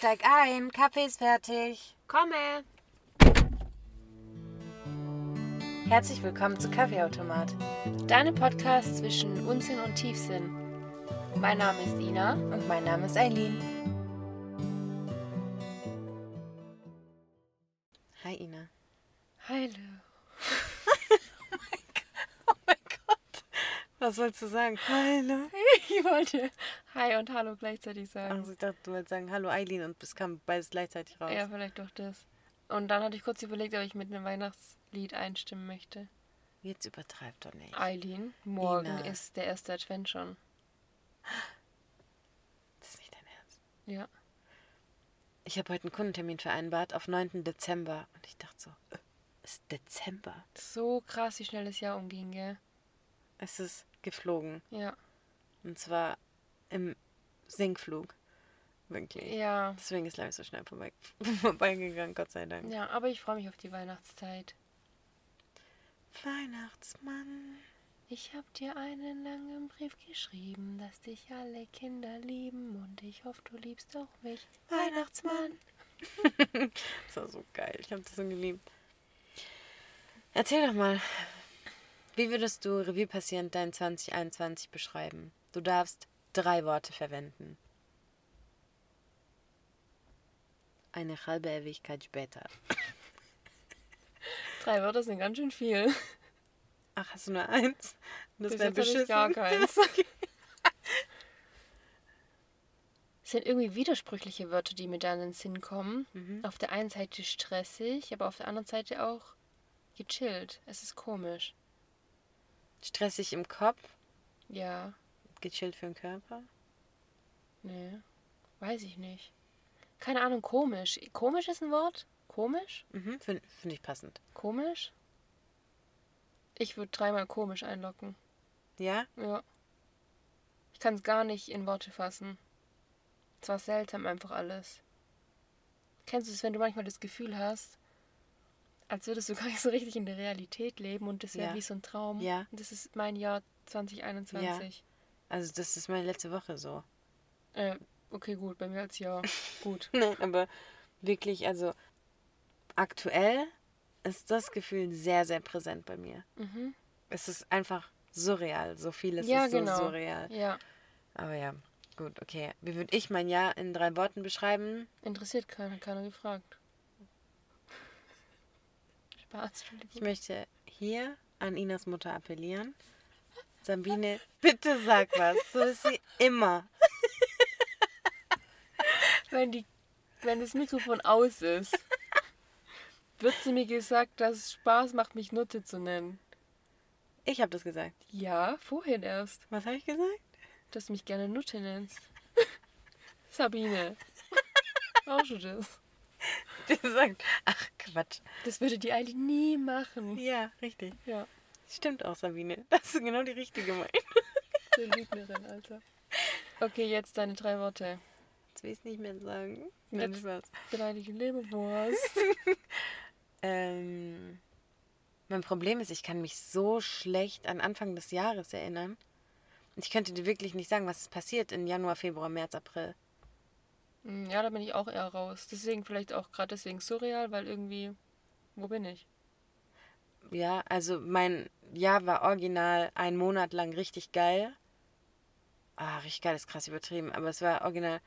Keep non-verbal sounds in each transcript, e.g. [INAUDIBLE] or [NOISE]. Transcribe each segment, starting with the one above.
Steig ein, Kaffee ist fertig. Komme! Herzlich willkommen zu Kaffeeautomat. Deine Podcast zwischen Unsinn und Tiefsinn. Mein Name ist Ina. Und mein Name ist Eileen. Was wolltest du sagen? Hallo. [LAUGHS] Ich wollte Hi und Hallo gleichzeitig sagen. Also ich dachte, du wolltest sagen Hallo Eileen und es kam beides gleichzeitig raus. Ja, vielleicht doch das. Und dann hatte ich kurz überlegt, ob ich mit einem Weihnachtslied einstimmen möchte. Jetzt übertreib doch nicht. Eileen, morgen Ina. ist der erste Advent schon. Das ist nicht dein Ernst. Ja. Ich habe heute einen Kundentermin vereinbart auf 9. Dezember. Und ich dachte so, äh, es ist Dezember. So krass, wie schnell das Jahr umging, gell? Es ist geflogen. Ja. Und zwar im Sinkflug. Wirklich. Ja. Deswegen ist Live so schnell vorbei, [LAUGHS] vorbeigegangen, Gott sei Dank. Ja, aber ich freue mich auf die Weihnachtszeit. Weihnachtsmann. Ich hab dir einen langen Brief geschrieben, dass dich alle Kinder lieben und ich hoffe, du liebst auch mich. Weihnachtsmann. [LAUGHS] Das war so geil. Ich habe das so geliebt. Erzähl doch mal, wie würdest du Revue passierend dein 2021 beschreiben? Du darfst drei Worte verwenden. Eine halbe Ewigkeit später. [LAUGHS] Drei Wörter sind ganz schön viel. Ach, hast du nur eins? Das wäre ich beschissen. gar keins. [LAUGHS] Es sind irgendwie widersprüchliche Wörter, die mir da in den Sinn kommen. Mhm. Auf der einen Seite stressig, aber auf der anderen Seite auch gechillt. Es ist komisch. Stressig im Kopf, Ja, gechillt für den Körper. nee, weiß ich nicht. Keine Ahnung, komisch. Komisch ist ein Wort? Komisch? Mhm, Finde find ich passend. Komisch? Ich würde dreimal komisch einlocken. Ja? Ja. Ich kann es gar nicht in Worte fassen. Es war seltsam einfach alles. Kennst du es, wenn du manchmal das Gefühl hast, als würdest du [LAUGHS] gar nicht so richtig in der Realität leben und das wäre Ja. wie so ein Traum? Ja. Und das ist mein Jahr 2021. Also das ist meine letzte Woche so. Äh, okay, gut, bei mir als Jahr. [LAUGHS] gut. Nein, aber wirklich, also aktuell ist das Gefühl sehr, sehr präsent bei mir. Mhm. Es ist einfach surreal. So vieles Ja, ist so genau. surreal. Ja, Aber ja, gut, okay. Wie würde ich mein Jahr in drei Worten beschreiben? interessiert keiner, keiner gefragt. Spaß, Ich möchte hier an Inas Mutter appellieren. Sabine, bitte sag was. So ist sie immer. [LAUGHS] Wenn, die, wenn das Mikrofon aus ist, wird sie mir gesagt, dass es Spaß macht, mich Nutte zu nennen. Ich habe das gesagt. Ja, vorhin erst, Was habe ich gesagt? dass du mich gerne Nutte nennst. [LAUGHS] Sabine. [LAUGHS] Auch schon das. [LAUGHS] Die sagt, ach Quatsch. Das würde die eigentlich nie machen. Ja, richtig. Ja, Stimmt auch, Sabine. [LAUGHS] Das ist genau die richtige gemeint. so [LAUGHS] Lügnerin, Alter. Okay, jetzt deine drei Worte. Jetzt will ich es nicht mehr sagen. Nein, Spaß. Beleidige Leberwurst. Ähm, mein Problem ist, ich kann mich so schlecht an Anfang des Jahres erinnern. Ich könnte dir wirklich nicht sagen, was ist passiert in Januar, Februar, März, April. Hm, Ja, da bin ich auch eher raus. Deswegen vielleicht auch gerade deswegen surreal, weil irgendwie, wo bin ich? Ja, also mein Jahr war original einen Monat lang richtig geil. Ah, richtig geil ist krass übertrieben, aber es war original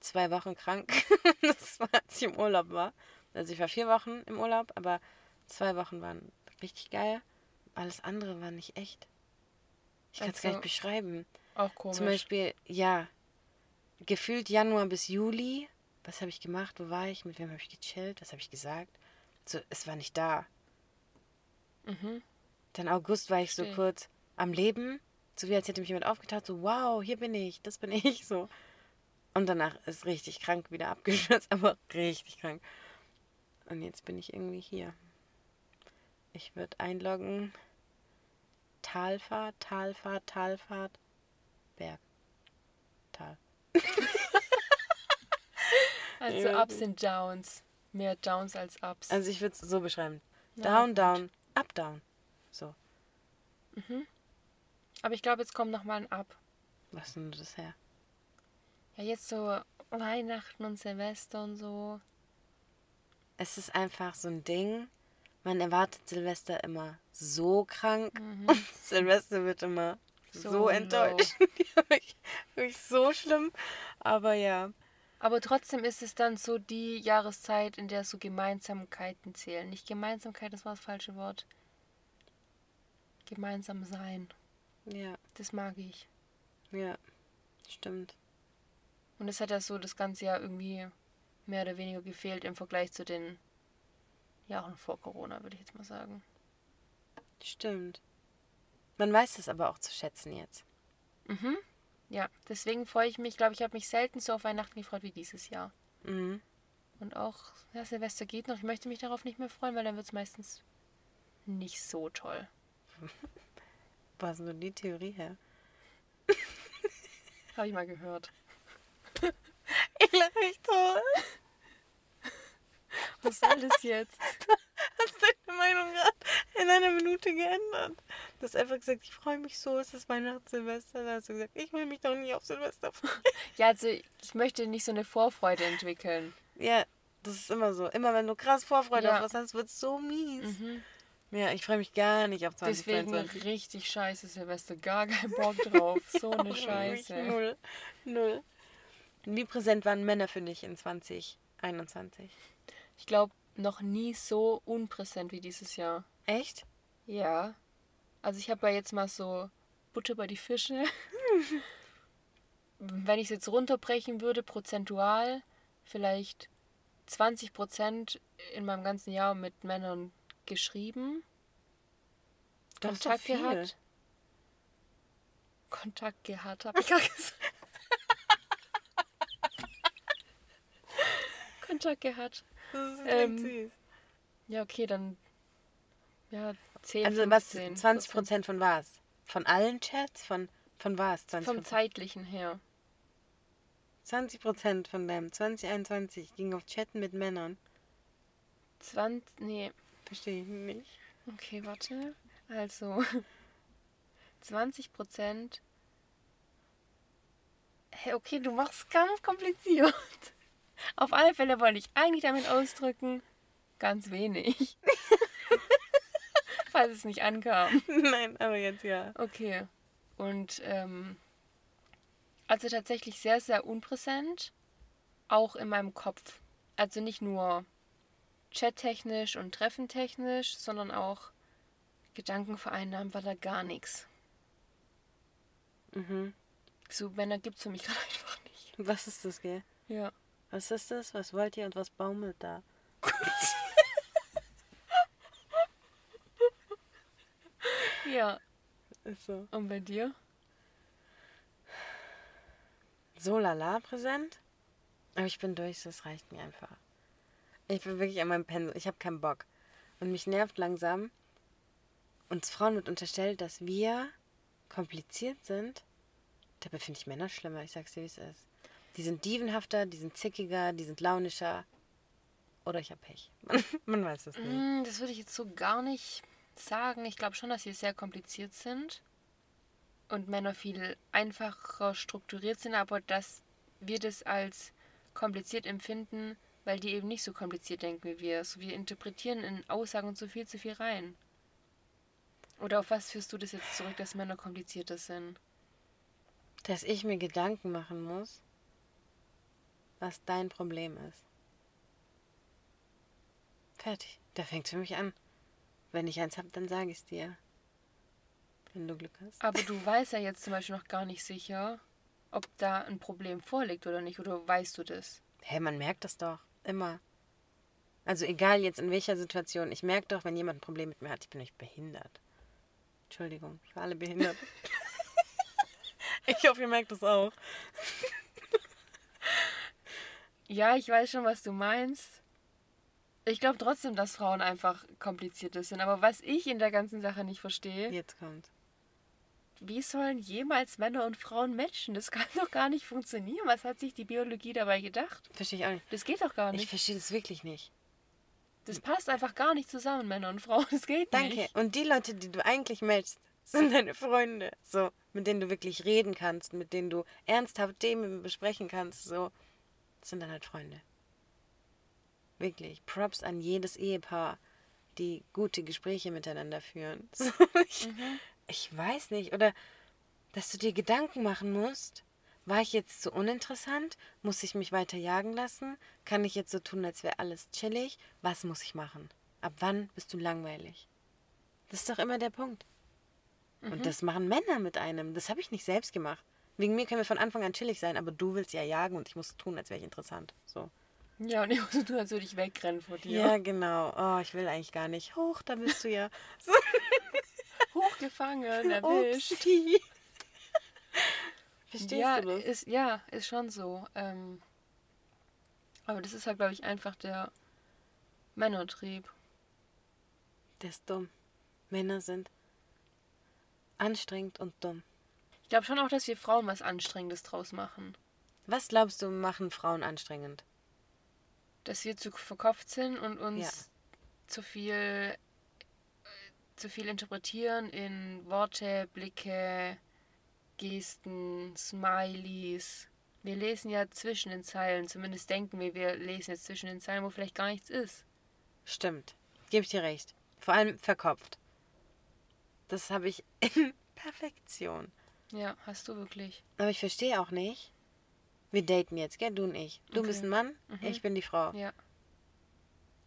zwei Wochen krank. [LAUGHS] das war, als ich im Urlaub war. Also ich war vier Wochen im Urlaub, aber zwei Wochen waren richtig geil. Alles andere war nicht echt. Ich kann es gar Also, nicht beschreiben. Auch komisch. Zum Beispiel, ja, gefühlt Januar bis Juli. Was habe ich gemacht? Wo war ich? Mit wem habe ich gechillt? Was habe ich gesagt? So, es war nicht da. Mhm. Dann August war ich so kurz am Leben. So wie als hätte mich jemand aufgetaucht. So, wow, hier bin ich, das bin ich. So. Und danach ist richtig krank wieder abgestürzt, [LAUGHS] aber richtig krank. Und jetzt bin ich irgendwie hier. Ich würde einloggen. Talfahrt, Talfahrt, Talfahrt, Berg. [LAUGHS] Also Ja, Ups und Downs. Mehr Downs als Ups. Also ich würde es so beschreiben. Ja, Down, gut. down, up, down. So. Aber ich glaube, jetzt kommt noch mal ein Up. Was denn das her? Ja, jetzt so Weihnachten und Silvester und so. Es ist einfach so ein Ding. Man erwartet Silvester immer so krank Mhm. und [LAUGHS] Silvester wird immer so, So enttäuscht. Wirklich, [LAUGHS] wirklich so schlimm. Aber ja. Aber trotzdem ist es dann so die Jahreszeit, in der so Gemeinsamkeiten zählen. Nicht Gemeinsamkeit, das war das falsche Wort. Gemeinsam sein. Ja, Das mag ich. ja. Stimmt. Und es hat ja so das ganze Jahr irgendwie mehr oder weniger gefehlt im Vergleich zu den Jahren vor Corona, würde ich jetzt mal sagen. Stimmt. Man weiß es aber auch zu schätzen jetzt. Mhm. Ja, deswegen freue ich mich, glaube ich, habe mich selten so auf Weihnachten gefreut wie dieses Jahr. Mhm. Und auch, ja, Silvester geht noch. Ich möchte mich darauf nicht mehr freuen, weil dann wird es meistens nicht so toll. Wo hast du die Theorie her? [LAUGHS] Habe ich mal gehört. [LAUGHS] Ich lache mich toll. Was soll das jetzt? [LAUGHS] Hast deine Meinung gerade in einer Minute geändert? Du hast einfach gesagt, ich freue mich so, es ist Weihnachten, Silvester. Da hast du gesagt, ich will mich doch nicht auf Silvester freuen. [LAUGHS] Ja, also ich möchte nicht so eine Vorfreude entwickeln. Ja, das ist immer so. Immer wenn du krass Vorfreude Ja. auf was hast, wird es so mies. Mhm. Ja, ich freue mich gar nicht auf Deswegen 2022. richtig scheiße Silvester. Gar keinen [LAUGHS] Bock drauf. So eine Scheiße. Null. Null. Wie präsent waren Männer für dich in 2021? Ich glaube, noch nie so unpräsent wie dieses Jahr. Echt? Ja. Also ich habe ja jetzt mal so Butter bei die Fische. [LAUGHS] Wenn ich es jetzt runterbrechen würde, prozentual, vielleicht 20 Prozent in meinem ganzen Jahr mit Männern geschrieben. Das Kontakt gehabt. Kontakt gehabt, habe ich gerade gesagt. Kontakt gehabt. Das ist Ähm, süß. Ja, okay, dann. Ja, 10, Also was, 15 20 Prozent von was? Von allen Chats? Von, von was? 20 Vom zeitlichen her. 20 Prozent von deinem 2021 ging auf Chatten mit Männern. 20. Nee, Verstehe ich nicht. okay, warte. Also. [LAUGHS] 20 Prozent. Hey, okay, du machst ganz kompliziert. [LAUGHS] Auf alle Fälle wollte ich eigentlich damit ausdrücken, ganz wenig. [LAUGHS] Falls es nicht ankam. [LAUGHS] Nein, aber jetzt ja. Okay. Und ähm, also tatsächlich sehr, sehr unpräsent, auch in meinem Kopf. Also nicht nur chattechnisch und treffentechnisch, sondern auch Gedankenvereinnahmen war da gar nichts. Mhm. So Männer gibt es für mich [LAUGHS] gerade einfach nicht. Was ist das, gell? Ja. Was ist das? Was wollt ihr und was baumelt da? [LAUGHS] Ja. Ist so. Und bei dir? So lala präsent. Aber ich bin durch, das reicht mir einfach. Ich bin wirklich an meinem Pensel. Ich habe keinen Bock. Und mich nervt langsam. Uns Frauen wird unterstellt, dass wir kompliziert sind. Dabei finde ich Männer schlimmer. Ich sag's dir, wie es ist. Die sind dievenhafter, die sind zickiger, die sind launischer. Oder ich habe Pech. [LAUGHS] Man, man weiß es nicht. Mm, Das würde ich jetzt so gar nicht sagen. Ich glaube schon, dass sie sehr kompliziert sind und Männer viel einfacher strukturiert sind, aber dass wir das als kompliziert empfinden, weil die eben nicht so kompliziert denken wie wir. So, wir interpretieren in Aussagen so viel zu viel rein. Oder auf was führst du das jetzt zurück, dass Männer komplizierter sind? Dass ich mir Gedanken machen muss, was dein Problem ist. Fertig. Da fängt für mich an. Wenn ich eins habe, dann sage ich es dir. Wenn du Glück hast. Aber du weißt ja jetzt zum Beispiel noch gar nicht sicher, ob da ein Problem vorliegt oder nicht. Oder weißt du das? Hä, man merkt das doch. Immer. Also egal jetzt in welcher Situation. Ich merke doch, wenn jemand ein Problem mit mir hat, ich bin nicht behindert. Entschuldigung, für alle behindert. [LAUGHS] ich hoffe, ihr merkt das auch. Ja, ich weiß schon, was du meinst. Ich glaube trotzdem, dass Frauen einfach komplizierter sind. Aber was ich in der ganzen Sache nicht verstehe, Jetzt kommt. wie sollen jemals Männer und Frauen matchen? Das kann [LAUGHS] doch gar nicht funktionieren. Was hat sich die Biologie dabei gedacht? Verstehe ich auch nicht. Das geht doch gar Ich nicht. verstehe das wirklich nicht. Das passt einfach gar nicht zusammen, Männer und Frauen. Das geht Danke. nicht. Und die Leute, die du eigentlich matchst, sind [LAUGHS] deine Freunde. So. mit denen du wirklich reden kannst, mit denen du ernsthaft Themen besprechen kannst, so, das sind dann halt Freunde. Wirklich. Props an jedes Ehepaar, die gute Gespräche miteinander führen. [LAUGHS] So, ich, Mhm. ich weiß nicht. Oder dass du dir Gedanken machen musst. War ich jetzt zu uninteressant? Muss ich mich weiter jagen lassen? Kann ich jetzt so tun, als wäre alles chillig? Was muss ich machen? Ab wann bist du langweilig? Das ist doch immer der Punkt. Und das machen Männer mit einem. Das habe ich nicht selbst gemacht. Wegen mir können wir von Anfang an chillig sein, aber du willst ja jagen und ich muss tun, als wäre ich interessant. So. Ja, und ich muss so tun, als würde ich wegrennen vor dir. Ja, genau. Oh, ich will eigentlich gar nicht. Hoch, da bist du ja. So. [LAUGHS] Hochgefangen, [LAUGHS] erwischt. Upsi. [LAUGHS] Verstehst ja, du das? Ist, ja, ist schon so. Ähm, aber das ist halt, glaube ich, einfach der Männertrieb. Der ist dumm. Männer sind anstrengend und dumm. Ich glaube schon auch, dass wir Frauen was Anstrengendes draus machen. Was glaubst du, machen Frauen anstrengend? Dass wir zu verkopft sind und uns Ja. zu viel äh, zu viel interpretieren in Worte, Blicke, Gesten, Smileys. Wir lesen ja zwischen den Zeilen, zumindest denken wir, wir lesen jetzt zwischen den Zeilen, wo vielleicht gar nichts ist. Stimmt. Gebe ich dir recht. Vor allem verkopft. Das habe ich [LAUGHS] in Perfektion. Ja, hast du wirklich. Aber ich verstehe auch nicht. Wir daten jetzt, gell? Du und ich. Du Okay. bist ein Mann, Mhm. ich bin die Frau. Ja.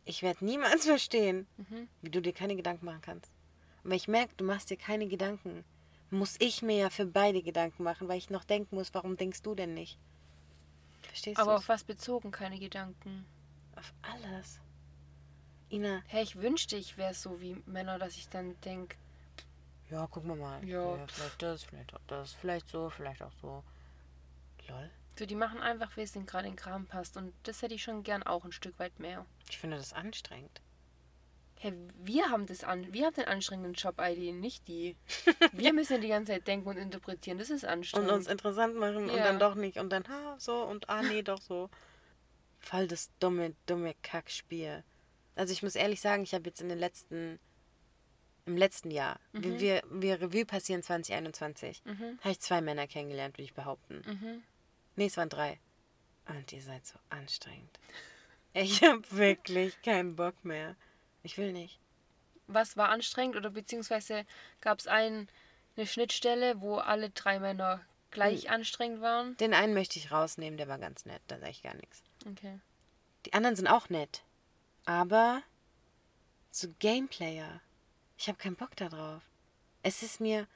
Ich werde niemals [LAUGHS] verstehen, Mhm. wie du dir keine Gedanken machen kannst. Und wenn ich merke, du machst dir keine Gedanken, muss ich mir ja für beide Gedanken machen, weil ich noch denken muss, warum denkst du denn nicht? Verstehst Aber du? auf was bezogen keine Gedanken? Auf alles. Ina, Hey, ich wünschte, ich wäre so wie Männer, dass ich dann denke, ja, gucken wir mal. Ja. vielleicht das, vielleicht auch das, vielleicht so, vielleicht auch so. Lol. So die machen einfach, wie es denen gerade in den Kram passt. Und das hätte ich schon gern auch ein Stück weit mehr. Ich finde das anstrengend. Hey, wir haben das an, wir haben den anstrengenden Job, ID, nicht die. Wir [LAUGHS] müssen ja die ganze Zeit denken und interpretieren. Das ist Und anstrengend. uns interessant machen und Ja. dann doch nicht und dann ha, so und ah, nee, doch so. Voll das dumme, dumme Kackspiel. Also ich muss ehrlich sagen, ich habe jetzt in den letzten, im letzten Jahr, wie wir, wir Revue passieren 2021, Mhm. habe ich zwei Männer kennengelernt, würde ich behaupten. Mhm. Nee, es waren drei. Und ihr seid so anstrengend. Ich habe wirklich keinen Bock mehr. Ich will nicht. Was war anstrengend oder beziehungsweise gab es ein, eine Schnittstelle, wo alle drei Männer Hm. gleich anstrengend waren? Den einen möchte ich rausnehmen, der war ganz nett, da sage ich gar nichts. Okay. Die anderen sind auch nett. Aber so Gameplayer, ich habe keinen Bock darauf. Es ist mir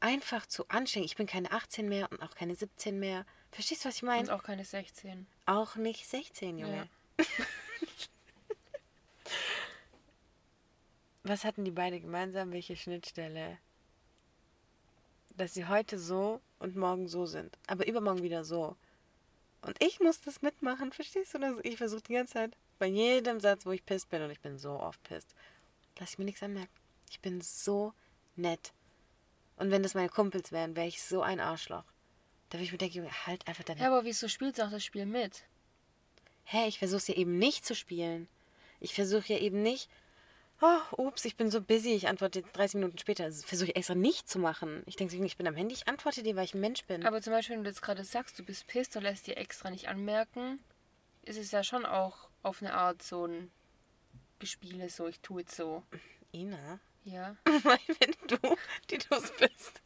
einfach zu anstrengend. Ich bin keine 18 mehr und auch keine 17 mehr. Verstehst du, was ich Und meine? auch keine 16. Auch nicht 16, Junge. Ja. [LAUGHS] Was hatten die beide gemeinsam? Welche Schnittstelle? Dass sie heute so und morgen so sind. Aber übermorgen wieder so. Und ich muss das mitmachen, verstehst du das? Ich versuche die ganze Zeit, bei jedem Satz, wo ich pisst bin, und ich bin so oft pisst, lass ich mir nichts anmerken. Ich bin so nett. Und wenn das meine Kumpels wären, wäre ich so ein Arschloch. Da würde ich mir denken, halt einfach deine Ja, aber wieso spielst du auch das Spiel mit? Hä, ich versuche es ja eben nicht zu spielen. Ich versuche ja eben nicht, oh, ups, ich bin so busy, ich antworte jetzt 30 Minuten später. Das versuche ich extra nicht zu machen. Ich denke, ich bin am Handy, ich antworte dir, weil ich ein Mensch bin. Aber zum Beispiel, wenn du jetzt gerade sagst, du bist pisst und lässt dir extra nicht anmerken, ist es ja schon auch auf eine Art so ein Gespiele, so ich tue es so. Ina, Ja. [LAUGHS] weil wenn du, die du bist,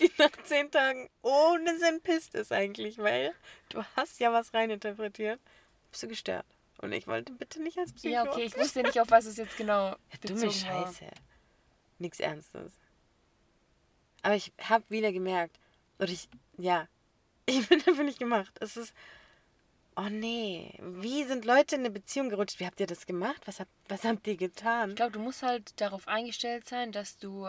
die nach 10 Tagen ohne Sinn pisst ist eigentlich, weil du hast ja was reininterpretiert, bist du gestört. Und ich wollte bitte nicht als Psycho. Ja, okay, ich wusste nicht, auf was es jetzt genau [LAUGHS] Ja, dumme war. Scheiße. Nichts Ernstes. Aber ich habe wieder gemerkt, oder ich, ja, [LAUGHS] ich bin dafür nicht gemacht. Es ist, oh nee, wie sind Leute in eine Beziehung gerutscht? Wie habt ihr das gemacht? Was habt, was habt ihr getan? Ich glaube, du musst halt darauf eingestellt sein, dass du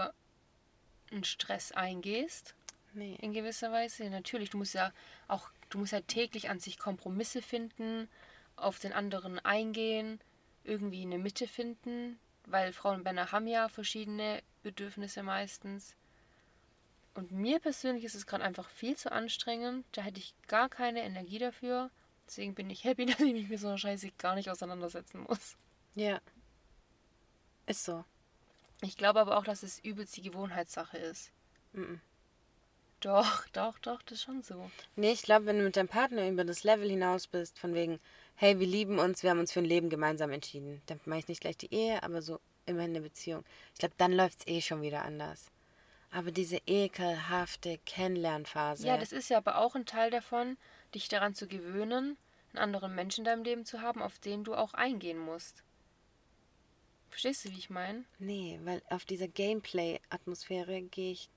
einen Stress eingehst, Nee. in gewisser Weise. Natürlich, du musst ja auch, du musst ja täglich an sich Kompromisse finden, auf den anderen eingehen, irgendwie eine Mitte finden, weil Frauen und Männer haben ja verschiedene Bedürfnisse meistens. Und mir persönlich ist es gerade einfach viel zu anstrengend. Da hätte ich gar keine Energie dafür. Deswegen bin ich happy, [LAUGHS] dass ich mich mit so einer Scheiße gar nicht auseinandersetzen muss. Ja. Ist so. Ich glaube aber auch, dass es übelst die Gewohnheitssache ist. Mhm. Doch, doch, doch, das ist schon so. Nee, ich glaube, wenn du mit deinem Partner über das Level hinaus bist, von wegen, hey, wir lieben uns, wir haben uns für ein Leben gemeinsam entschieden. Dann meine ich nicht gleich die Ehe, aber so immerhin eine Beziehung. Ich glaube, dann läuft es eh schon wieder anders. Aber diese ekelhafte Kennenlernphase. Ja, das ist ja aber auch ein Teil davon, dich daran zu gewöhnen, einen anderen Menschen in deinem Leben zu haben, auf den du auch eingehen musst. Verstehst du, wie ich meine? Nee, weil auf dieser Gameplay-Atmosphäre gehe ich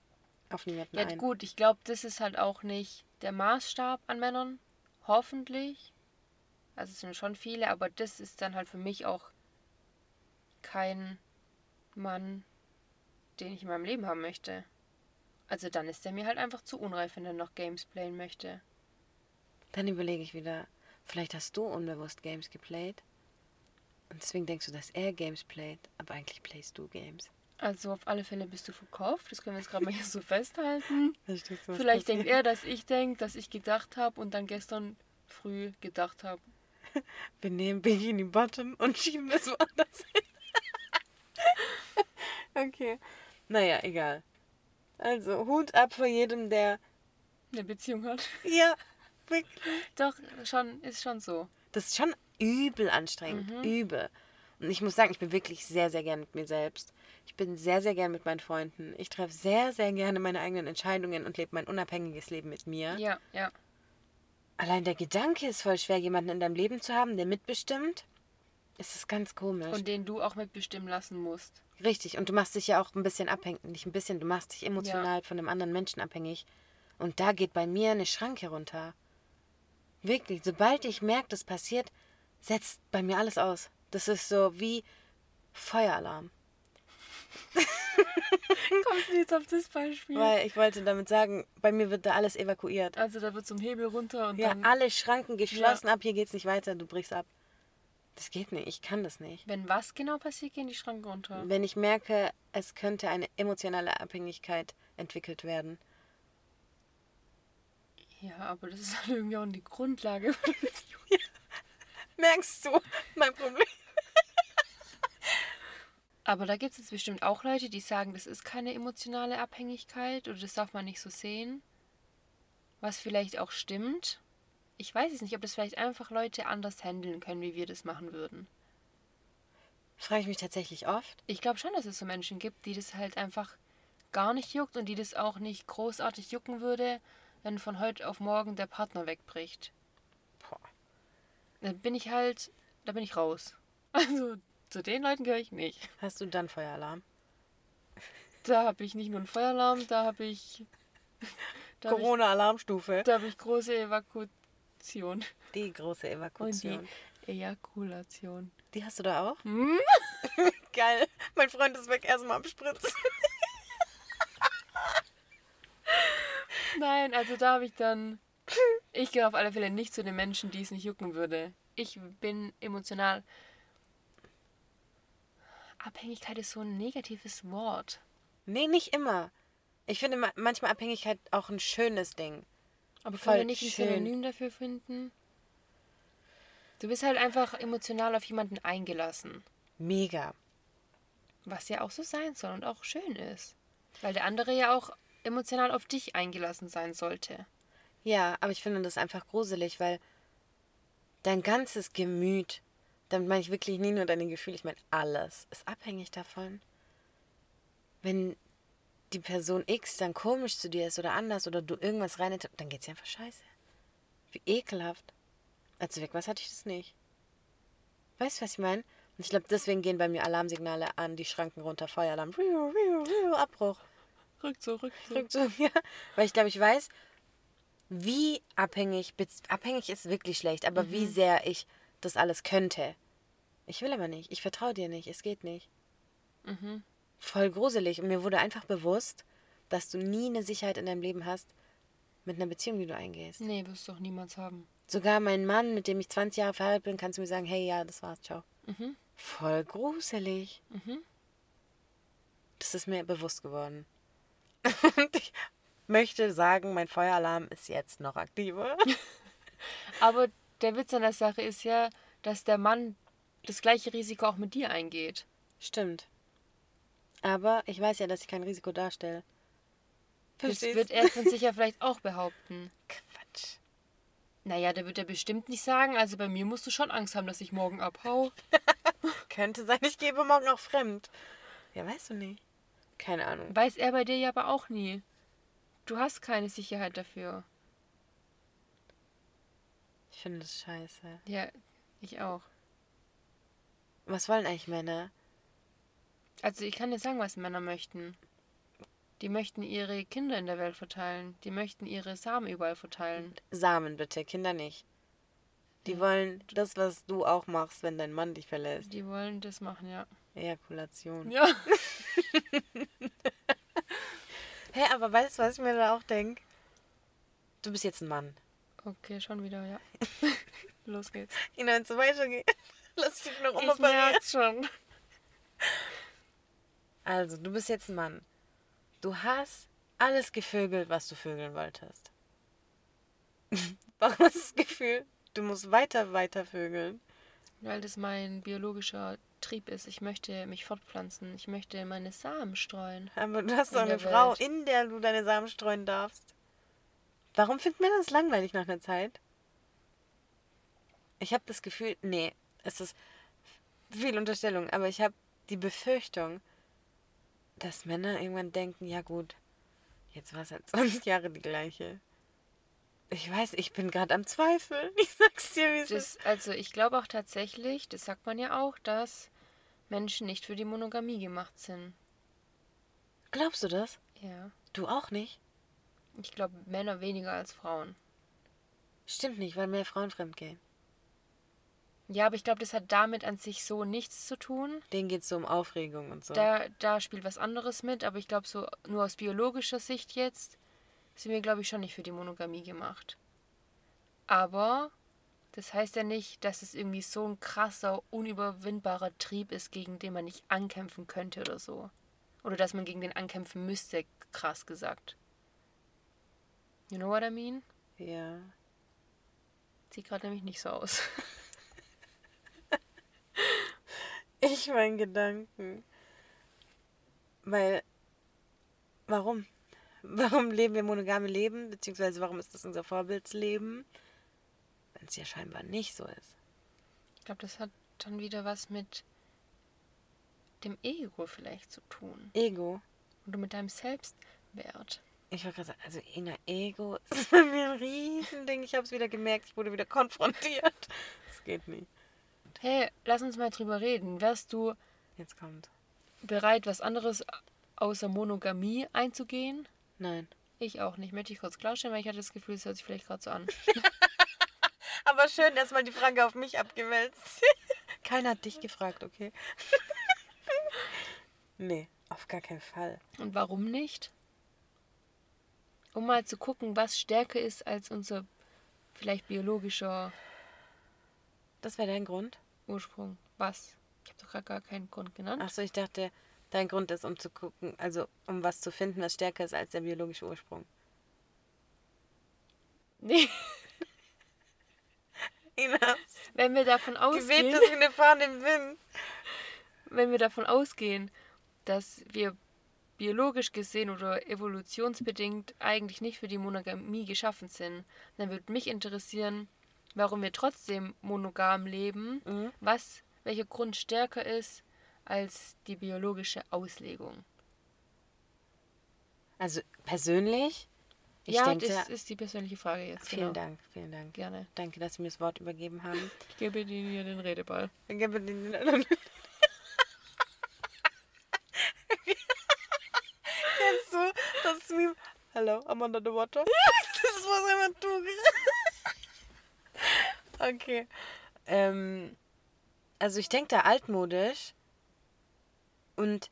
auf niemanden Ja, ein. gut, ich glaube, das ist halt auch nicht der Maßstab an Männern. Hoffentlich. Also es sind schon viele, aber das ist dann halt für mich auch kein Mann, den ich in meinem Leben haben möchte. Also dann ist der mir halt einfach zu unreif, wenn er noch Games playen möchte. Dann überlege ich wieder, vielleicht hast du unbewusst Games geplayt. Und deswegen denkst du, dass er Games playt, aber eigentlich playst du Games. Also auf alle Fälle bist du verkauft. Das können wir jetzt gerade mal hier so festhalten. [LAUGHS] Verstehst du, Vielleicht denkt er, dass ich denke, dass ich gedacht habe und dann gestern früh gedacht habe. [LAUGHS] Wir nehmen Bikini Bottom und schieben es woanders hin. [LAUGHS] okay. Naja, egal. Also, Hut ab vor jedem, der. Eine Beziehung hat. Ja, wirklich. Doch, schon, ist schon so. Das ist schon übel anstrengend. Übel. Und ich muss sagen, ich bin wirklich sehr, sehr gern mit mir selbst. Ich bin sehr, sehr gern mit meinen Freunden. Ich treffe sehr, sehr gerne meine eigenen Entscheidungen und lebe mein unabhängiges Leben mit mir. Ja, ja. Allein der Gedanke ist voll schwer, jemanden in deinem Leben zu haben, der mitbestimmt. Es ist ganz komisch. Und den du auch mitbestimmen lassen musst. Richtig, und du machst dich ja auch ein bisschen abhängig, nicht ein bisschen, du machst dich emotional von einem anderen Menschen abhängig. Und da geht bei mir eine Schranke runter. Wirklich, sobald ich merke, das passiert, setzt bei mir alles aus. Das ist so wie Feueralarm. [LAUGHS] Kommst du jetzt auf das Beispiel? Weil ich wollte damit sagen, bei mir wird da alles evakuiert. also da wird zum Hebel runter und Ja, dann, alle Schranken geschlossen, ab hier geht's nicht weiter, du brichst ab. Das geht nicht, ich kann das nicht. wenn was genau passiert, gehen die Schranken runter. Wenn ich merke, es könnte eine emotionale Abhängigkeit entwickelt werden. Ja, aber das ist halt irgendwie auch die Grundlage [LAUGHS] von der Beziehung. Merkst du mein Problem? Aber da gibt es jetzt bestimmt auch Leute, die sagen, das ist keine emotionale Abhängigkeit oder das darf man nicht so sehen. Was vielleicht auch stimmt. Ich weiß es nicht, ob das vielleicht einfach Leute anders handeln können, wie wir das machen würden. Frage ich mich tatsächlich oft. Ich glaube schon, dass es so Menschen gibt, die das halt einfach gar nicht juckt und die das auch nicht großartig jucken würde, wenn von heute auf morgen der Partner wegbricht. Da bin ich halt, da bin ich raus. [LAUGHS] Also zu den Leuten gehöre ich nicht. Hast du dann Feueralarm? Da habe ich nicht nur einen Feueralarm, da habe ich, [LAUGHS] habe Corona-Alarmstufe. da hab ich große Evakuation Die große und Evakuation. die Ejakulation. Die hast du da auch? Hm? [LAUGHS] Geil. Mein Freund ist weg, erstmal abspritzen. Nein, also da habe ich dann. Ich gehöre auf alle Fälle nicht zu den Menschen, die es nicht jucken würde. Ich bin emotional. Abhängigkeit ist so ein negatives Wort. Nee, nicht immer. Ich finde ma- manchmal Abhängigkeit auch ein schönes Ding. Aber Voll können wir nicht ein schön. Synonym dafür finden? Du bist halt einfach emotional auf jemanden eingelassen. Mega. Was ja auch so sein soll und auch schön ist. Weil der andere ja auch emotional auf dich eingelassen sein sollte. Ja, aber ich finde das einfach gruselig, weil dein ganzes Gemüt, damit meine ich wirklich nie nur deine Gefühle, ich meine alles, ist abhängig davon. Wenn die Person X dann komisch zu dir ist oder anders oder du irgendwas rein, dann geht's dir einfach scheiße. Wie ekelhaft. Als du weg warst, hatte ich das nicht. Weißt du, was ich meine? Und ich glaube, deswegen gehen bei mir Alarmsignale an, die Schranken runter, Feueralarm, riu, riu, riu, Abbruch. Rückzug, Rückzug. Zurück zu mir. [LAUGHS] Weil ich glaube, ich weiß, wie abhängig, abhängig ist wirklich schlecht, aber wie sehr ich das alles könnte. Ich will aber nicht. Ich vertraue dir nicht. Es geht nicht. Mhm. Voll gruselig. Und mir wurde einfach bewusst, dass du nie eine Sicherheit in deinem Leben hast mit einer Beziehung, die du eingehst. Nee, wirst du doch niemals haben. Sogar mein Mann, mit dem ich 20 Jahre verheiratet bin, kannst du mir sagen, hey, ja, das war's, ciao. Mhm. Voll gruselig. Mhm. Das ist mir bewusst geworden. [LAUGHS] Möchte sagen, mein Feueralarm ist jetzt noch aktiver. [LAUGHS] Aber der Witz an der Sache ist ja, dass der Mann das gleiche Risiko auch mit dir eingeht. Stimmt. Aber ich weiß ja, dass ich kein Risiko darstelle. Das Verstehst wird er von sich ja vielleicht auch behaupten. [LAUGHS] Quatsch. Naja, der wird er bestimmt nicht sagen. Also bei mir musst du schon Angst haben, dass ich morgen abhau. [LAUGHS] Könnte sein, ich gebe morgen auch fremd. Ja, weißt du nicht. Keine Ahnung. Weiß er bei dir ja aber auch nie. Du hast keine Sicherheit dafür. Ich finde das scheiße. Ja, ich auch. Was wollen eigentlich Männer? Also ich kann dir sagen, was Männer möchten. Die möchten ihre Kinder in der Welt verteilen. Die möchten ihre Samen überall verteilen. Samen bitte, Kinder nicht. Die wollen das, was du auch machst, wenn dein Mann dich verlässt. Die wollen das machen, ja. Ejakulation. Ja. [LAUGHS] Hä, aber weißt du, was ich mir da auch denke? Du bist jetzt ein Mann. Okay, schon wieder, ja. [LAUGHS] Los geht's. Ina, wenn es so weitergeht, lass dich noch Ich umoperieren. merk's schon. Also, du bist jetzt ein Mann. Du hast alles gevögelt, was du vögeln wolltest. Warum hast du das Gefühl, du musst weiter, weiter vögeln? Weil das mein biologischer Trieb ist. Ich möchte mich fortpflanzen. Ich möchte meine Samen streuen. Aber du hast doch In eine Frau, Welt. in der du deine Samen streuen darfst. Warum findet mir das langweilig nach einer Zeit? Ich habe das Gefühl, nee, es ist viel Unterstellung, aber ich habe die Befürchtung, dass Männer irgendwann denken, ja gut, jetzt war es halt [LAUGHS] 20 Jahre die gleiche. Ich weiß, ich bin gerade am Zweifeln. [LAUGHS] Ich sag's dir, wie es ist. Also ich glaube auch tatsächlich, das sagt man ja auch, dass Menschen nicht für die Monogamie gemacht sind. Glaubst du das? Ja. Du auch nicht? Ich glaube, Männer weniger als Frauen. Stimmt nicht, weil mehr Frauen fremdgehen. Ja, aber ich glaube, das hat damit an sich so nichts zu tun. Denen geht's so um Aufregung und so. Da, da spielt was anderes mit, aber ich glaube, so nur aus biologischer Sicht jetzt sind wir, glaube ich, schon nicht für die Monogamie gemacht. Aber das heißt ja nicht, dass es irgendwie so ein krasser, unüberwindbarer Trieb ist, gegen den man nicht ankämpfen könnte oder so. Oder dass man gegen den ankämpfen müsste, krass gesagt. You know what I mean? ja. Sieht gerade nämlich nicht so aus. [LAUGHS] Ich mein Gedanken. Weil, warum? Warum leben wir monogame Leben? Beziehungsweise warum ist das unser Vorbildsleben? Wenn es ja scheinbar nicht so ist. Ich glaube, das hat dann wieder was mit dem Ego vielleicht zu tun. Ego. Oder mit deinem Selbstwert. Ich wollte gerade sagen, also Ina, Ego [LAUGHS] ist bei mir ein Riesending. Ich habe es wieder gemerkt, ich wurde wieder konfrontiert. Das geht nicht. Hey, lass uns mal drüber reden. Wärst du Jetzt kommt. bereit, was anderes außer Monogamie einzugehen? Nein. Ich auch nicht. Möchte ich kurz klarstellen, weil ich hatte das Gefühl, es hört sich vielleicht gerade so an. [LAUGHS] Aber schön, erstmal die Frage auf mich abgewälzt. Keiner hat dich gefragt, okay? [LAUGHS] nee, auf gar keinen Fall. Und warum nicht? Um mal zu gucken, was stärker ist als unser vielleicht biologischer Das wäre dein Grund? Ursprung. Was? Ich habe doch gerade gar keinen Grund genannt. Achso, ich dachte, dein Grund ist, um zu gucken, also um was zu finden, was stärker ist als der biologische Ursprung. Nee, [LAUGHS] Ina, wenn wir davon geweht ausgehen, ist wie eine Fahne im Wind. wenn wir davon ausgehen, dass wir biologisch gesehen oder evolutionsbedingt eigentlich nicht für die Monogamie geschaffen sind, dann würde mich interessieren, warum wir trotzdem monogam leben, Mhm. was welcher Grund stärker ist als die biologische Auslegung. Also persönlich, ich ja, denke, das ist die persönliche Frage jetzt. vielen genau. Dank, vielen Dank. Gerne. Danke, dass Sie mir das Wort übergeben haben. Ich gebe dir den Redeball. Ich gebe den anderen. Kennst du das Meme? Hello, I'm under the water. das ist was immer du. okay. Ähm, also ich denke da altmodisch und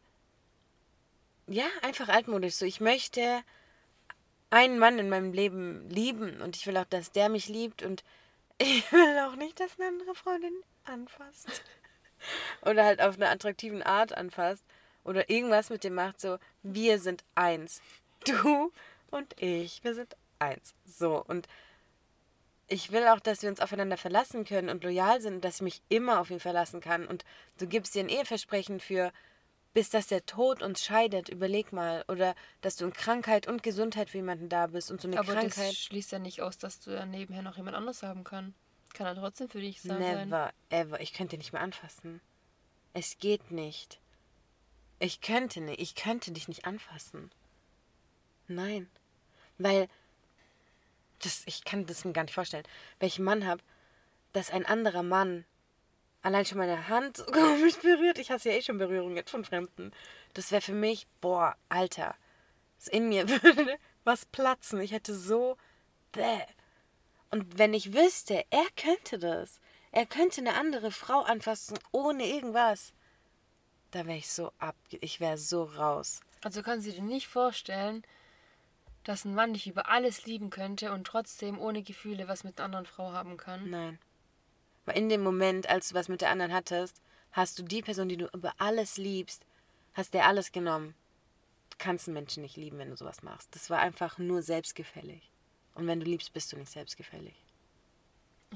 ja, einfach altmodisch. So, ich möchte einen Mann in meinem Leben lieben und ich will auch, dass der mich liebt und [LAUGHS] ich will auch nicht, dass eine andere Frau den anfasst. [LAUGHS] Oder halt auf eine attraktiven Art anfasst. Oder irgendwas mit dem macht, so, wir sind eins. Du und ich, wir sind eins. So, und ich will auch, dass wir uns aufeinander verlassen können und loyal sind und dass ich mich immer auf ihn verlassen kann. Und du gibst dir ein Eheversprechen für bis dass der Tod uns scheidet, überleg mal. Oder dass du in Krankheit und Gesundheit für jemanden da bist und so eine Aber Krankheit. das schließt ja nicht aus, dass du ja nebenher noch jemand anderes haben kann. Kann er trotzdem für dich sein. Never, ever. Ich könnte nicht mehr anfassen. Es geht nicht. Ich könnte nicht. Ich könnte dich nicht anfassen. Nein. Weil. Das, ich kann das mir gar nicht vorstellen. Wenn ich einen Mann habe, dass ein anderer Mann allein schon meine Hand [LAUGHS] so komisch berührt. Ich hasse ja eh schon Berührung jetzt von Fremden. Das wäre für mich, boah, Alter. Das in mir [LAUGHS] würde was platzen. Ich hätte so. Bäh. Und wenn ich wüsste, er könnte das, er könnte eine andere Frau anfassen ohne irgendwas, da wäre ich so ab, ich wäre so raus. Also kannst du dir nicht vorstellen, dass ein Mann dich über alles lieben könnte und trotzdem ohne Gefühle was mit einer anderen Frau haben kann? Nein. Weil in dem Moment, als du was mit der anderen hattest, hast du die Person, die du über alles liebst, hast der alles genommen. Du kannst einen Menschen nicht lieben, wenn du sowas machst. Das war einfach nur selbstgefällig. Und wenn du liebst, bist du nicht selbstgefällig.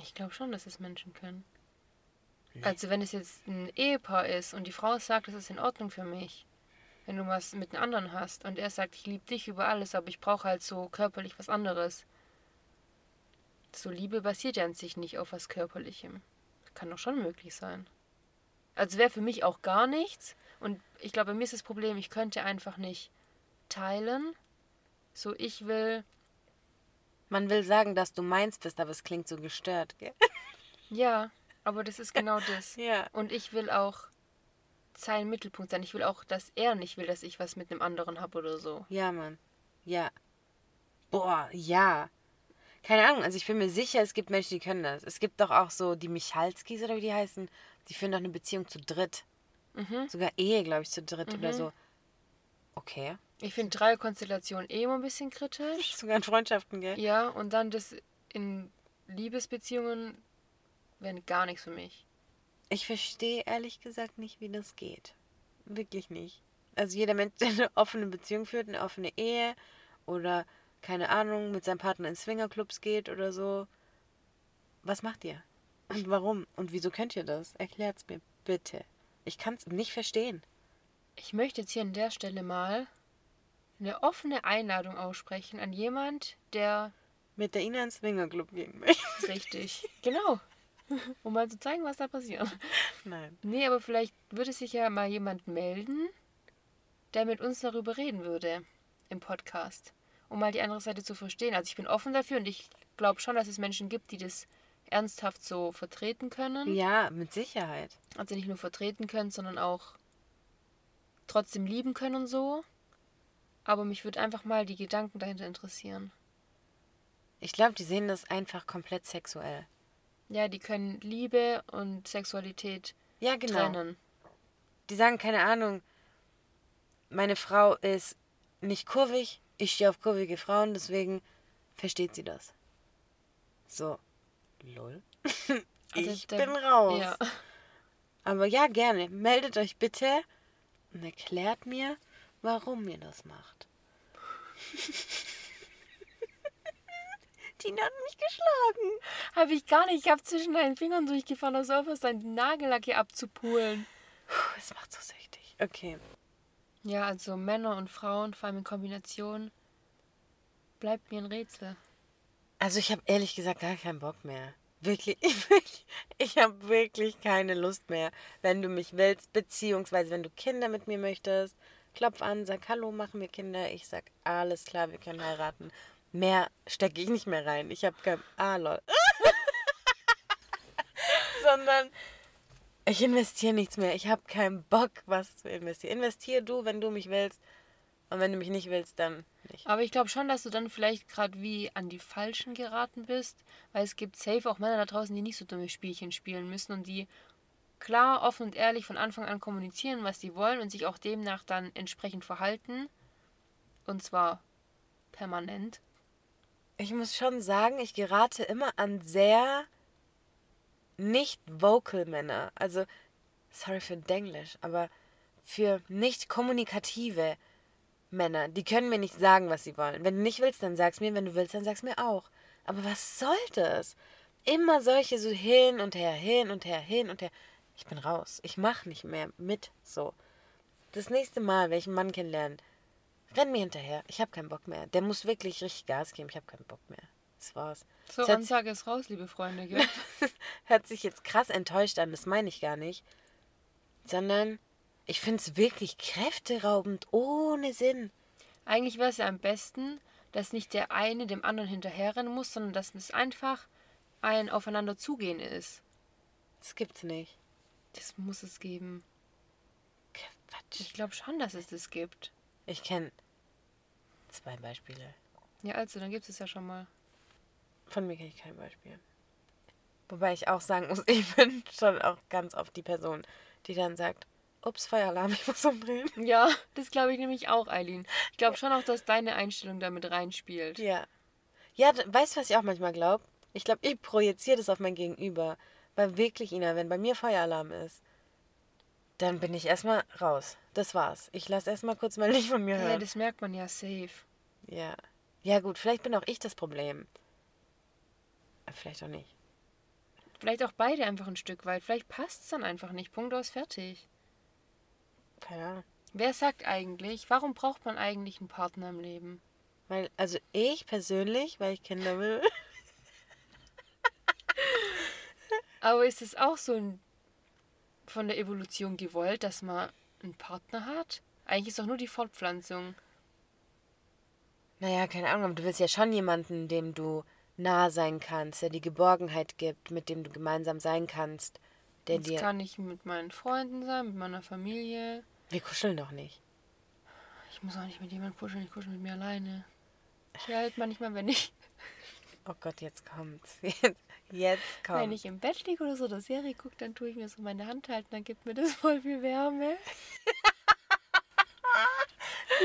Ich glaube schon, dass es Menschen können. Also wenn es jetzt ein Ehepaar ist und die Frau sagt, das ist in Ordnung für mich, wenn du was mit einem anderen hast und er sagt, ich liebe dich über alles, aber ich brauche halt so körperlich was anderes. So Liebe basiert ja an sich nicht auf was Körperlichem. Kann doch schon möglich sein. Also wäre für mich auch gar nichts. Und ich glaube, bei mir ist das Problem, ich könnte einfach nicht teilen. So, ich will Man will sagen, dass du meins bist, aber es klingt so gestört, gell? [LAUGHS] Ja, aber das ist genau das. [LAUGHS] Ja. Und ich will auch sein Mittelpunkt sein. Ich will auch, dass er nicht will, dass ich was mit einem anderen habe oder so. Ja, Mann. Ja. Boah, ja. Keine Ahnung, also ich bin mir sicher, es gibt Menschen, die können das. Es gibt doch auch so die Michalskis oder wie die heißen, die führen doch eine Beziehung zu dritt. Sogar Ehe, glaube ich, zu dritt oder so. Okay. Ich finde Dreierkonstellation eh immer ein bisschen kritisch. [LAUGHS] Sogar in Freundschaften, gell? Ja, und dann das in Liebesbeziehungen wäre gar nichts für mich. Ich verstehe ehrlich gesagt nicht, wie das geht. Wirklich nicht. Also jeder Mensch, [LAUGHS] der eine offene Beziehung führt, eine offene Ehe oder keine Ahnung, mit seinem Partner in Swingerclubs geht oder so. Was macht ihr? Und warum? Und wieso könnt ihr das? Erklärt's mir bitte. Ich kann es nicht verstehen. Ich möchte jetzt hier an der Stelle mal eine offene Einladung aussprechen an jemand, der Mit der Ina ins Swingerclub gehen möchte. richtig, genau, um mal zu zeigen, was da passiert. Nein. Nee, aber vielleicht würde sich ja mal jemand melden, der mit uns darüber reden würde im Podcast, um mal die andere Seite zu verstehen. Also ich bin offen dafür und ich glaube schon, dass es Menschen gibt, die das ernsthaft so vertreten können. Ja, mit Sicherheit. Also nicht nur vertreten können, sondern auch trotzdem lieben können und so. Aber mich würde einfach mal die Gedanken dahinter interessieren. Ich glaube, die sehen das einfach komplett sexuell. Ja, die können Liebe und Sexualität Ja, genau. trennen. Die sagen, keine Ahnung, meine Frau ist nicht kurvig, ich stehe auf kurvige Frauen, deswegen versteht sie das. So. Lol. [LAUGHS] Also ich bin raus. Ja. Aber ja, gerne. Meldet euch bitte und erklärt mir, warum ihr das macht. [LAUGHS] Tina hat mich geschlagen. Habe ich gar nicht. Ich habe zwischen deinen Fingern durchgefahren, als auf was deinen Nagellack hier abzupulen. Es macht so süchtig. Okay. Ja, also Männer und Frauen, vor allem in Kombination, bleibt mir ein Rätsel. Also ich habe ehrlich gesagt gar keinen Bock mehr. Wirklich, [LAUGHS] wirklich. Ich habe wirklich keine Lust mehr. Wenn du mich willst, beziehungsweise wenn du Kinder mit mir möchtest, klopf an, sag Hallo, machen wir Kinder. Ich sag alles klar, wir können heiraten. Mehr stecke ich nicht mehr rein. Ich habe kein. Ah, lol. [LAUGHS] Sondern ich investiere nichts mehr. Ich habe keinen Bock, was zu investieren. Investier du, wenn du mich willst. Und wenn du mich nicht willst, dann nicht. Aber ich glaube schon, dass du dann vielleicht gerade wie an die Falschen geraten bist, weil es gibt safe auch Männer da draußen, die nicht so dumme Spielchen spielen müssen und die klar, offen und ehrlich von Anfang an kommunizieren, was sie wollen und sich auch demnach dann entsprechend verhalten. Und zwar permanent. Ich muss schon sagen, ich gerate immer an sehr nicht vocal Männer. Also, sorry für Denglisch, aber für nicht kommunikative Männer. Die können mir nicht sagen, was sie wollen. Wenn du nicht willst, dann sag's mir. Wenn du willst, dann sag's mir auch. Aber was soll das? Immer solche so hin und her, hin und her, hin und her. Ich bin raus. Ich mach nicht mehr mit so. das nächste Mal, wenn ich einen Mann kennenlerne, renn mir hinterher. Ich habe keinen Bock mehr. Der muss wirklich richtig Gas geben. Ich habe keinen Bock mehr. Das war's. So, Das Ansage ist raus, liebe Freunde. Gell? [LAUGHS] hört sich jetzt krass enttäuscht an, das meine ich gar nicht. Sondern ich finde es wirklich kräfteraubend, ohne Sinn. Eigentlich wäre es ja am besten, dass nicht der eine dem anderen hinterherrennen muss, sondern dass es einfach ein Aufeinander zugehen ist. Das gibt's nicht. Das muss es geben. Quatsch. Ich glaube schon, dass es das gibt. Ich kenne zwei Beispiele. Ja, also, dann gibt es ja schon mal. Von mir kenne ich kein Beispiel. Wobei ich auch sagen muss, [LAUGHS] ich bin schon auch ganz oft die Person, die dann sagt, ups, Feueralarm, [LAUGHS] ich muss umdrehen. Ja, das glaube ich nämlich auch, Eileen. Ich glaube schon auch, dass deine Einstellung damit reinspielt. Ja. Ja, weißt du, was ich auch manchmal glaube? Ich glaube, ich projiziere das auf mein Gegenüber. Weil wirklich, Ina, wenn bei mir Feueralarm ist, dann bin ich erstmal raus. Das war's. Ich lasse erstmal kurz mal [LAUGHS] nicht von mir Ja, hören. das merkt man ja safe. Ja. Ja, gut, vielleicht bin auch ich das Problem. Aber vielleicht auch nicht. Vielleicht auch beide einfach ein Stück weit. Vielleicht passt es dann einfach nicht. Punkt aus, fertig. Keine Ahnung. Wer sagt eigentlich, warum braucht man eigentlich einen Partner im Leben? Weil, also ich persönlich, weil ich Kinder will. [LAUGHS] Aber ist es auch so ein, von der Evolution gewollt, dass man einen Partner hat? Eigentlich ist doch nur die Fortpflanzung. Naja, keine Ahnung, aber du willst ja schon jemanden, dem du nah sein kannst, der die Geborgenheit gibt, mit dem du gemeinsam sein kannst, der Das dir. kann ich mit meinen Freunden sein, mit meiner Familie. Wir kuscheln doch nicht. Ich muss auch nicht mit jemandem kuscheln, ich kuschel mit mir alleine. Ich halt manchmal, wenn ich, [LAUGHS] Oh Gott, jetzt kommt's. [LAUGHS] Jetzt, jetzt wenn kommt's. ich im Bett liege oder so oder Serie gucke, dann tue ich mir so meine Hand halten, dann gibt mir das [LAUGHS] voll viel Wärme.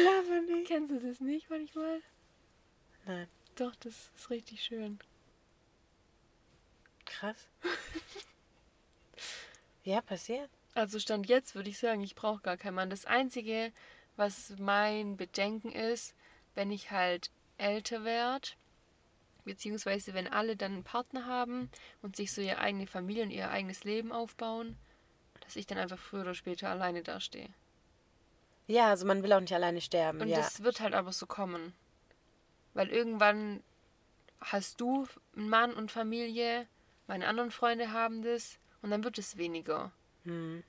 Laber nicht. Kennst du das nicht manchmal? Nein, Doch, das ist richtig schön. krass. [LAUGHS] ja, passiert. Also Stand jetzt würde ich sagen, ich brauche gar keinen Mann. Das Einzige, was mein Bedenken ist, wenn ich halt älter werde, beziehungsweise wenn alle dann einen Partner haben und sich so ihre eigene Familie und ihr eigenes Leben aufbauen, dass ich dann einfach früher oder später alleine dastehe. Ja, also man will auch nicht alleine sterben. Und ja. das wird halt aber so kommen. Weil irgendwann hast du einen Mann und Familie, meine anderen Freunde haben das und dann wird es weniger. Hm.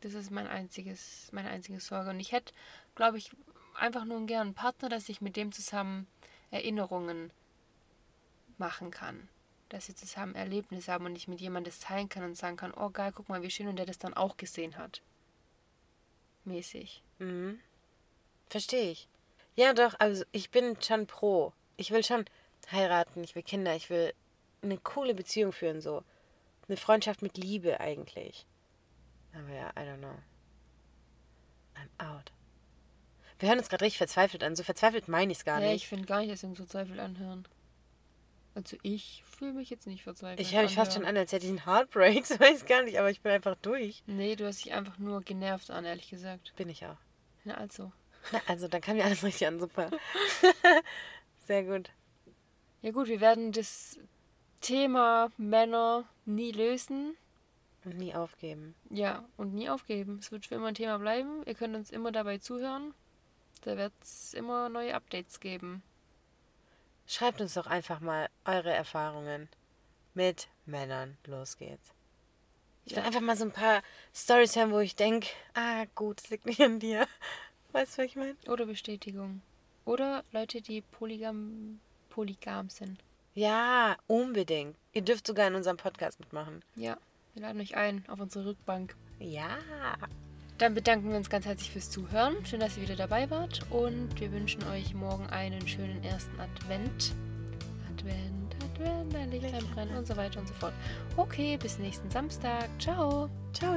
Das ist mein einziges, meine einzige Sorge. Und ich hätte, glaube ich, einfach nur gern einen Partner, dass ich mit dem zusammen Erinnerungen machen kann. Dass wir zusammen Erlebnisse haben und ich mit jemandem das teilen kann und sagen kann, oh geil, guck mal, wie schön und der das dann auch gesehen hat. Mäßig. Mhm. Verstehe ich. Ja, doch, also ich bin schon pro. Ich will schon heiraten, ich will Kinder, ich will eine coole Beziehung führen, so. Eine Freundschaft mit Liebe eigentlich. Aber ja, I don't know. I'm out. Wir hören uns gerade richtig verzweifelt an. So verzweifelt meine ich es gar ja, nicht. ich finde gar nicht, dass wir uns verzweifelt anhören. Also ich fühle mich jetzt nicht verzweifelt. Ich höre mich fast schon an, als hätte ich einen Heartbreak. [LAUGHS] So weiß ich gar nicht, aber ich bin einfach durch. Nee, du hast dich einfach nur genervt an, ehrlich gesagt. Bin ich auch. Na also. Na, [LAUGHS] also, dann kam mir alles richtig an. Super. [LAUGHS] Sehr gut. Ja gut, wir werden das Thema Männer nie lösen. Und nie aufgeben. Ja, und nie aufgeben. Es wird für immer ein Thema bleiben. Ihr könnt uns immer dabei zuhören. Da wird es immer neue Updates geben. Schreibt uns doch einfach mal eure Erfahrungen mit Männern. Los geht's. Ich will Ja. einfach mal so ein paar Stories hören, wo ich denke, ah gut, es liegt nicht an dir. Weißt du, was ich meine? Oder Bestätigung. Oder Leute, die polygam, polygam sind. Ja, unbedingt. Ihr dürft sogar in unserem Podcast mitmachen. Ja, wir laden euch ein auf unsere Rückbank. Ja. Dann bedanken wir uns ganz herzlich fürs Zuhören. Schön, dass ihr wieder dabei wart. Und wir wünschen euch morgen einen schönen ersten Advent. Advent, Advent, ein Lichtlein brennen und so weiter und so fort. Okay, bis nächsten Samstag. Ciao. Ciao.